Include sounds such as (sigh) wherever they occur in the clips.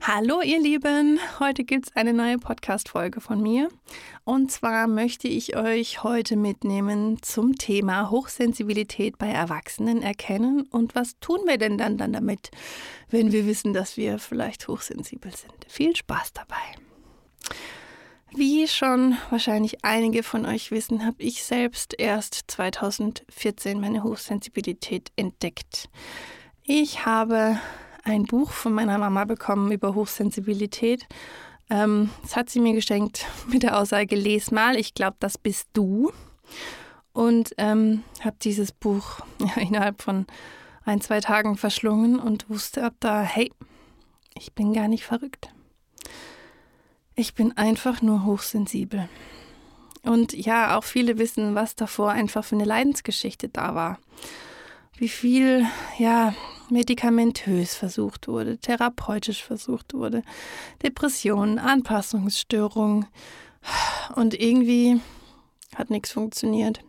Hallo ihr Lieben, heute gibt es eine neue Podcast-Folge von mir. Und zwar möchte ich euch heute mitnehmen zum Thema Hochsensibilität bei Erwachsenen erkennen und was tun wir denn dann, dann damit, wenn wir wissen, dass wir vielleicht hochsensibel sind. Viel Spaß dabei. Wie schon wahrscheinlich einige von euch wissen, habe ich selbst erst 2014 meine Hochsensibilität entdeckt. Ich habe ein Buch von meiner Mama bekommen über Hochsensibilität. Ähm, das hat sie mir geschenkt mit der Aussage, les mal, ich glaube, das bist du. Und ähm, habe dieses Buch (laughs) ja, innerhalb von ein, zwei Tagen verschlungen und wusste ab da, hey, ich bin gar nicht verrückt. Ich bin einfach nur hochsensibel. Und ja, auch viele wissen, was davor einfach für eine Leidensgeschichte da war. Wie viel, ja, medikamentös versucht wurde, therapeutisch versucht wurde, Depressionen, Anpassungsstörungen. Und irgendwie hat nichts funktioniert.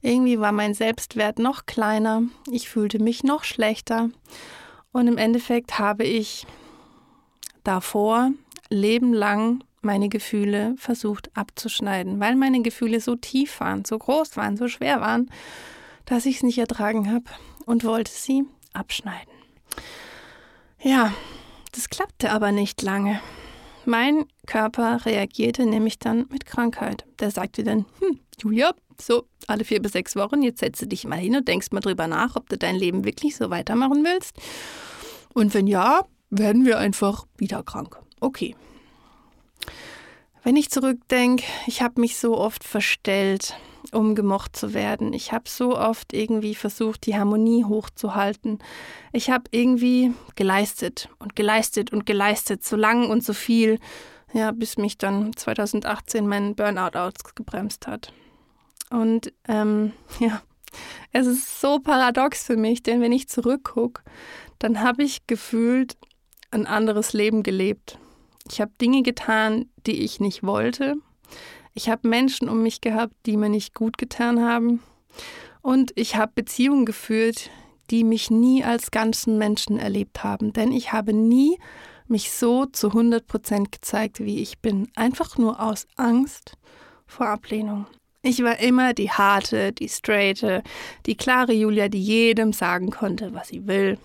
Irgendwie war mein Selbstwert noch kleiner, ich fühlte mich noch schlechter und im Endeffekt habe ich davor lebenlang meine Gefühle versucht abzuschneiden, weil meine Gefühle so tief waren, so groß waren, so schwer waren, dass ich es nicht ertragen habe und wollte sie abschneiden. Ja, das klappte aber nicht lange. Mein Körper reagierte nämlich dann mit Krankheit. Der sagte dann, hm, Julia, so, alle vier bis sechs Wochen, jetzt setze dich mal hin und denkst mal drüber nach, ob du dein Leben wirklich so weitermachen willst. Und wenn ja, werden wir einfach wieder krank. Okay. Wenn ich zurückdenke, ich habe mich so oft verstellt, um gemocht zu werden. Ich habe so oft irgendwie versucht, die Harmonie hochzuhalten. Ich habe irgendwie geleistet und geleistet und geleistet, so lang und so viel, ja, bis mich dann 2018 mein Burnout ausgebremst hat. Und ähm, (laughs) ja, es ist so paradox für mich, denn wenn ich zurückgucke, dann habe ich gefühlt ein anderes Leben gelebt. Ich habe Dinge getan, die ich nicht wollte. Ich habe Menschen um mich gehabt, die mir nicht gut getan haben. Und ich habe Beziehungen geführt, die mich nie als ganzen Menschen erlebt haben. Denn ich habe nie mich so zu 100 Prozent gezeigt, wie ich bin. Einfach nur aus Angst vor Ablehnung. Ich war immer die harte, die straighte, die klare Julia, die jedem sagen konnte, was sie will,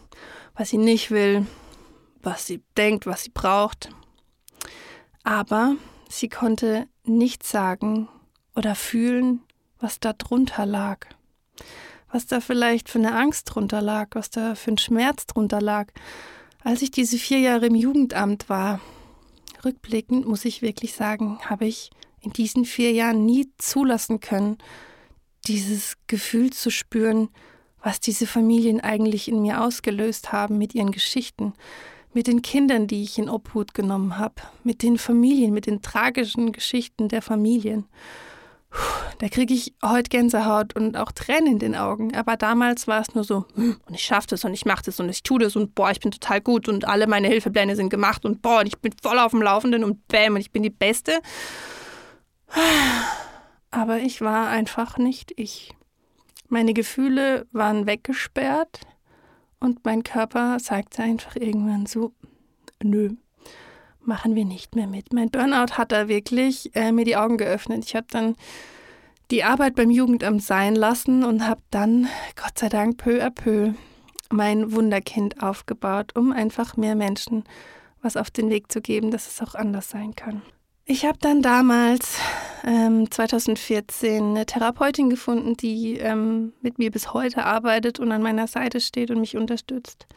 was sie nicht will, was sie denkt, was sie braucht. Aber sie konnte nicht sagen oder fühlen, was da drunter lag. Was da vielleicht für eine Angst drunter lag, was da für ein Schmerz drunter lag. Als ich diese vier Jahre im Jugendamt war, rückblickend muss ich wirklich sagen, habe ich in diesen vier Jahren nie zulassen können, dieses Gefühl zu spüren, was diese Familien eigentlich in mir ausgelöst haben mit ihren Geschichten, mit den Kindern, die ich in Obhut genommen habe, mit den Familien, mit den tragischen Geschichten der Familien. Puh, da kriege ich heute Gänsehaut und auch Tränen in den Augen. Aber damals war es nur so, hm, und ich schaffe das und ich mache das und ich tue das und boah, ich bin total gut und alle meine Hilfepläne sind gemacht und boah, und ich bin voll auf dem Laufenden und bäm, und ich bin die Beste. Aber ich war einfach nicht ich. Meine Gefühle waren weggesperrt. Und mein Körper sagte einfach irgendwann so, nö, machen wir nicht mehr mit. Mein Burnout hat da wirklich äh, mir die Augen geöffnet. Ich habe dann die Arbeit beim Jugendamt sein lassen und habe dann, Gott sei Dank, peu à peu mein Wunderkind aufgebaut, um einfach mehr Menschen was auf den Weg zu geben, dass es auch anders sein kann. Ich habe dann damals ähm, 2014 eine Therapeutin gefunden, die ähm, mit mir bis heute arbeitet und an meiner Seite steht und mich unterstützt.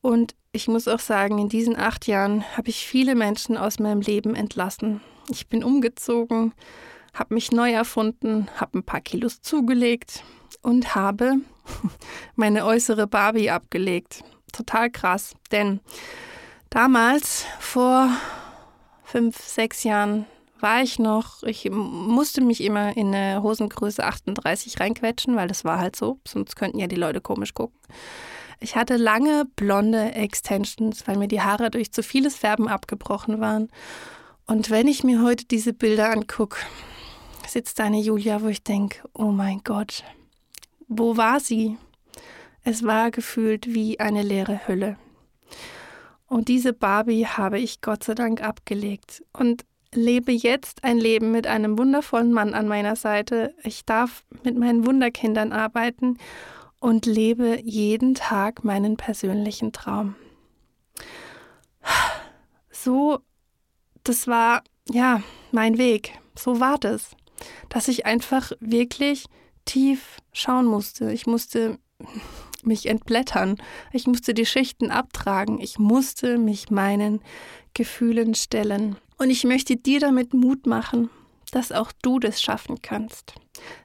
Und ich muss auch sagen, in diesen acht Jahren habe ich viele Menschen aus meinem Leben entlassen. Ich bin umgezogen, habe mich neu erfunden, habe ein paar Kilos zugelegt und habe (laughs) meine äußere Barbie abgelegt. Total krass, denn damals vor fünf, sechs Jahren war ich noch, ich musste mich immer in eine Hosengröße 38 reinquetschen, weil das war halt so, sonst könnten ja die Leute komisch gucken. Ich hatte lange blonde Extensions, weil mir die Haare durch zu vieles Färben abgebrochen waren. Und wenn ich mir heute diese Bilder angucke, sitzt eine Julia, wo ich denke, oh mein Gott, wo war sie? Es war gefühlt wie eine leere Hülle. Und diese Barbie habe ich Gott sei Dank abgelegt und lebe jetzt ein Leben mit einem wundervollen Mann an meiner Seite. Ich darf mit meinen Wunderkindern arbeiten und lebe jeden Tag meinen persönlichen Traum. So, das war ja mein Weg. So war das, dass ich einfach wirklich tief schauen musste. Ich musste mich entblättern. Ich musste die Schichten abtragen. Ich musste mich meinen Gefühlen stellen. Und ich möchte dir damit Mut machen, dass auch du das schaffen kannst.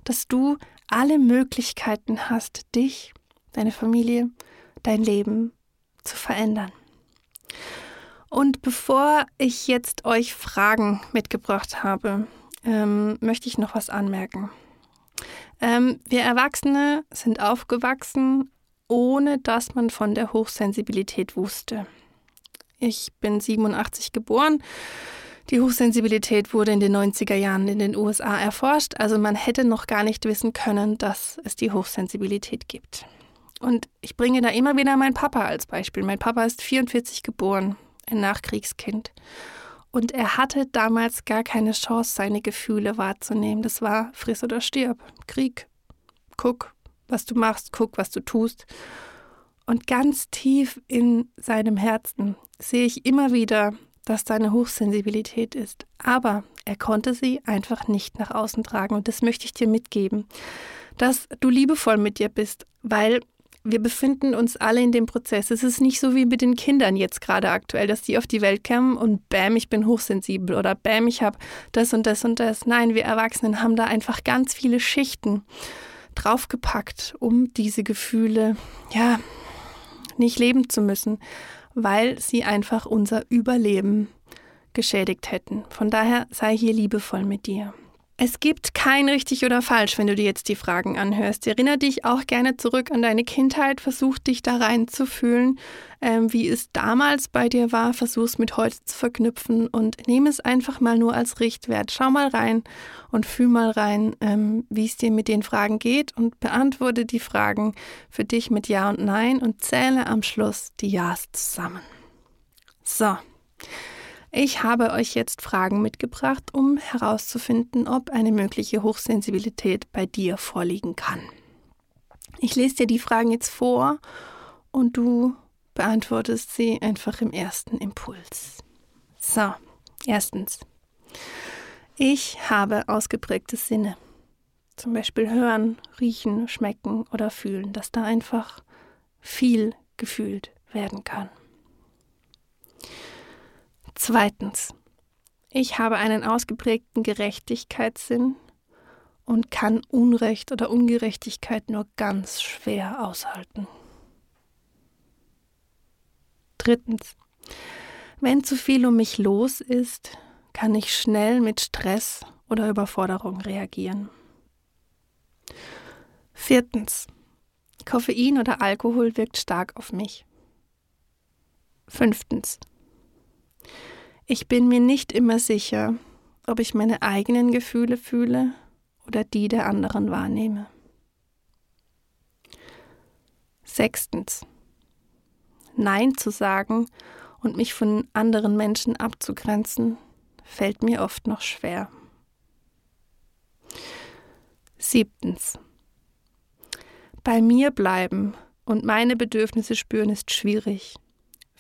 Dass du alle Möglichkeiten hast, dich, deine Familie, dein Leben zu verändern. Und bevor ich jetzt euch Fragen mitgebracht habe, ähm, möchte ich noch was anmerken. Ähm, wir Erwachsene sind aufgewachsen, ohne dass man von der Hochsensibilität wusste. Ich bin 87 geboren. Die Hochsensibilität wurde in den 90er Jahren in den USA erforscht, also man hätte noch gar nicht wissen können, dass es die Hochsensibilität gibt. Und ich bringe da immer wieder meinen Papa als Beispiel. Mein Papa ist 44 geboren, ein Nachkriegskind. Und er hatte damals gar keine Chance, seine Gefühle wahrzunehmen. Das war friss oder stirb, Krieg. Guck, was du machst, guck, was du tust. Und ganz tief in seinem Herzen sehe ich immer wieder, dass da eine Hochsensibilität ist. Aber er konnte sie einfach nicht nach außen tragen. Und das möchte ich dir mitgeben, dass du liebevoll mit dir bist, weil wir befinden uns alle in dem Prozess. Es ist nicht so wie mit den Kindern jetzt gerade aktuell, dass die auf die Welt kommen und bäm, ich bin hochsensibel oder bäm, ich habe das und das und das. Nein, wir Erwachsenen haben da einfach ganz viele Schichten draufgepackt, um diese Gefühle, ja, nicht leben zu müssen, weil sie einfach unser Überleben geschädigt hätten. Von daher sei hier liebevoll mit dir. Es gibt kein richtig oder falsch, wenn du dir jetzt die Fragen anhörst. Erinnere dich auch gerne zurück an deine Kindheit, versuch dich da reinzufühlen, ähm, wie es damals bei dir war, versuch es mit heute zu verknüpfen und nehme es einfach mal nur als Richtwert. Schau mal rein und fühl mal rein, ähm, wie es dir mit den Fragen geht und beantworte die Fragen für dich mit Ja und Nein und zähle am Schluss die Ja's zusammen. So. Ich habe euch jetzt Fragen mitgebracht, um herauszufinden, ob eine mögliche Hochsensibilität bei dir vorliegen kann. Ich lese dir die Fragen jetzt vor und du beantwortest sie einfach im ersten Impuls. So, erstens. Ich habe ausgeprägte Sinne. Zum Beispiel hören, riechen, schmecken oder fühlen, dass da einfach viel gefühlt werden kann. Zweitens, ich habe einen ausgeprägten Gerechtigkeitssinn und kann Unrecht oder Ungerechtigkeit nur ganz schwer aushalten. Drittens, wenn zu viel um mich los ist, kann ich schnell mit Stress oder Überforderung reagieren. Viertens, Koffein oder Alkohol wirkt stark auf mich. Fünftens, ich bin mir nicht immer sicher, ob ich meine eigenen Gefühle fühle oder die der anderen wahrnehme. Sechstens. Nein zu sagen und mich von anderen Menschen abzugrenzen, fällt mir oft noch schwer. Siebtens. Bei mir bleiben und meine Bedürfnisse spüren ist schwierig.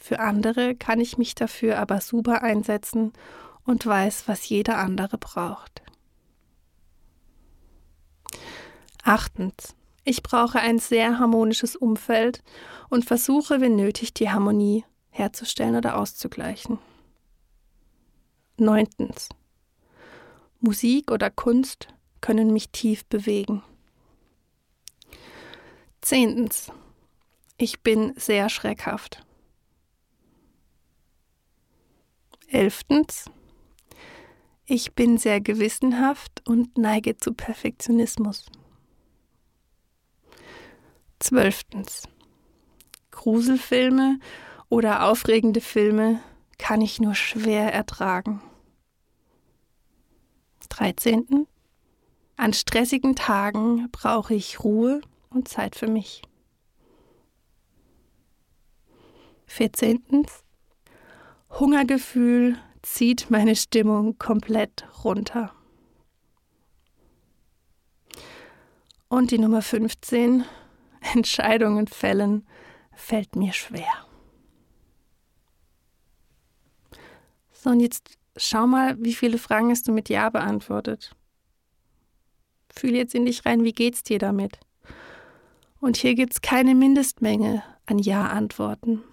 Für andere kann ich mich dafür aber super einsetzen und weiß, was jeder andere braucht. Achtens. Ich brauche ein sehr harmonisches Umfeld und versuche, wenn nötig, die Harmonie herzustellen oder auszugleichen. Neuntens. Musik oder Kunst können mich tief bewegen. Zehntens. Ich bin sehr schreckhaft. Elftens. Ich bin sehr gewissenhaft und neige zu Perfektionismus. Zwölftens. Gruselfilme oder aufregende Filme kann ich nur schwer ertragen. 13. An stressigen Tagen brauche ich Ruhe und Zeit für mich. 14. Hungergefühl zieht meine Stimmung komplett runter. Und die Nummer 15, (laughs) Entscheidungen fällen, fällt mir schwer. So, und jetzt schau mal, wie viele Fragen hast du mit Ja beantwortet. Fühl jetzt in dich rein, wie geht's dir damit? Und hier gibt es keine Mindestmenge an Ja-Antworten.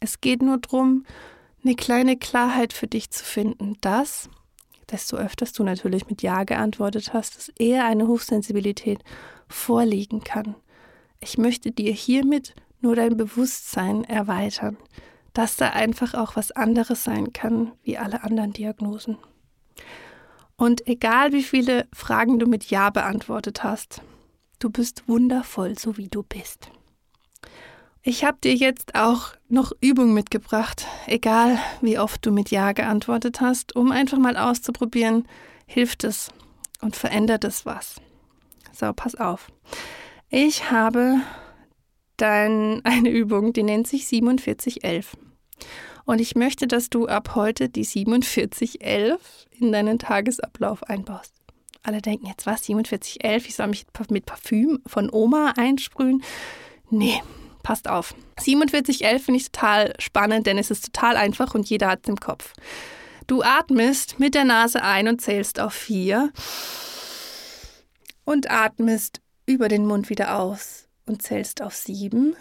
Es geht nur darum, eine kleine Klarheit für dich zu finden, dass, desto öfters du natürlich mit Ja geantwortet hast, dass eher eine Hochsensibilität vorliegen kann. Ich möchte dir hiermit nur dein Bewusstsein erweitern, dass da einfach auch was anderes sein kann wie alle anderen Diagnosen. Und egal wie viele Fragen du mit Ja beantwortet hast, du bist wundervoll, so wie du bist. Ich habe dir jetzt auch noch Übungen mitgebracht, egal wie oft du mit Ja geantwortet hast, um einfach mal auszuprobieren, hilft es und verändert es was. So, pass auf. Ich habe dann eine Übung, die nennt sich 4711. Und ich möchte, dass du ab heute die 4711 in deinen Tagesablauf einbaust. Alle denken jetzt, was, 4711, ich soll mich mit Parfüm von Oma einsprühen? Nee, passt auf. 4711 finde ich total spannend, denn es ist total einfach und jeder hat es im Kopf. Du atmest mit der Nase ein und zählst auf vier und atmest über den Mund wieder aus und zählst auf sieben.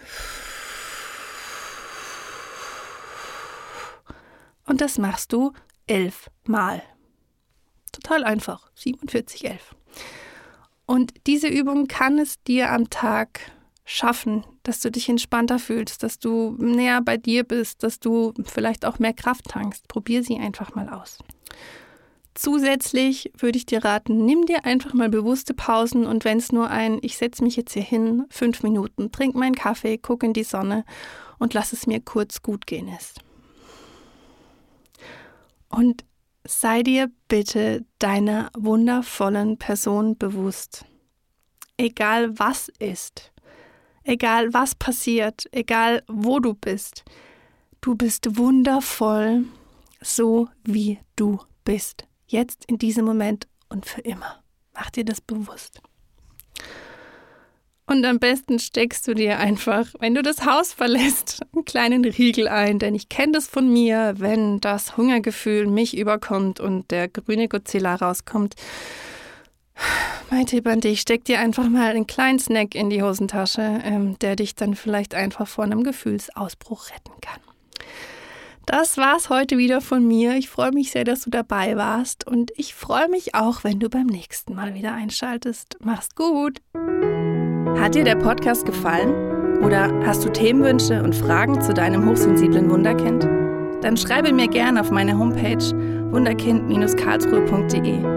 Und das machst du elf Mal. Total einfach. 47, 11. Und diese Übung kann es dir am Tag schaffen, dass du dich entspannter fühlst, dass du näher bei dir bist, dass du vielleicht auch mehr Kraft tankst. Probier sie einfach mal aus. Zusätzlich würde ich dir raten, nimm dir einfach mal bewusste Pausen und wenn es nur ein, ich setze mich jetzt hier hin, fünf Minuten, trink meinen Kaffee, guck in die Sonne und lass es mir kurz gut gehen ist. Und sei dir bitte deiner wundervollen Person bewusst. Egal was ist, egal was passiert, egal wo du bist, du bist wundervoll, so wie du bist. Jetzt in diesem Moment und für immer. Mach dir das bewusst. Und am besten steckst du dir einfach, wenn du das Haus verlässt, einen kleinen Riegel ein, denn ich kenne das von mir, wenn das Hungergefühl mich überkommt und der grüne Godzilla rauskommt. Mein Tipp an dich, steck dir einfach mal einen kleinen Snack in die Hosentasche, ähm, der dich dann vielleicht einfach vor einem Gefühlsausbruch retten kann. Das war's heute wieder von mir. Ich freue mich sehr, dass du dabei warst und ich freue mich auch, wenn du beim nächsten Mal wieder einschaltest. Mach's gut! Hat dir der Podcast gefallen? Oder hast du Themenwünsche und Fragen zu deinem hochsensiblen Wunderkind? Dann schreibe mir gerne auf meine Homepage wunderkind-karlsruhe.de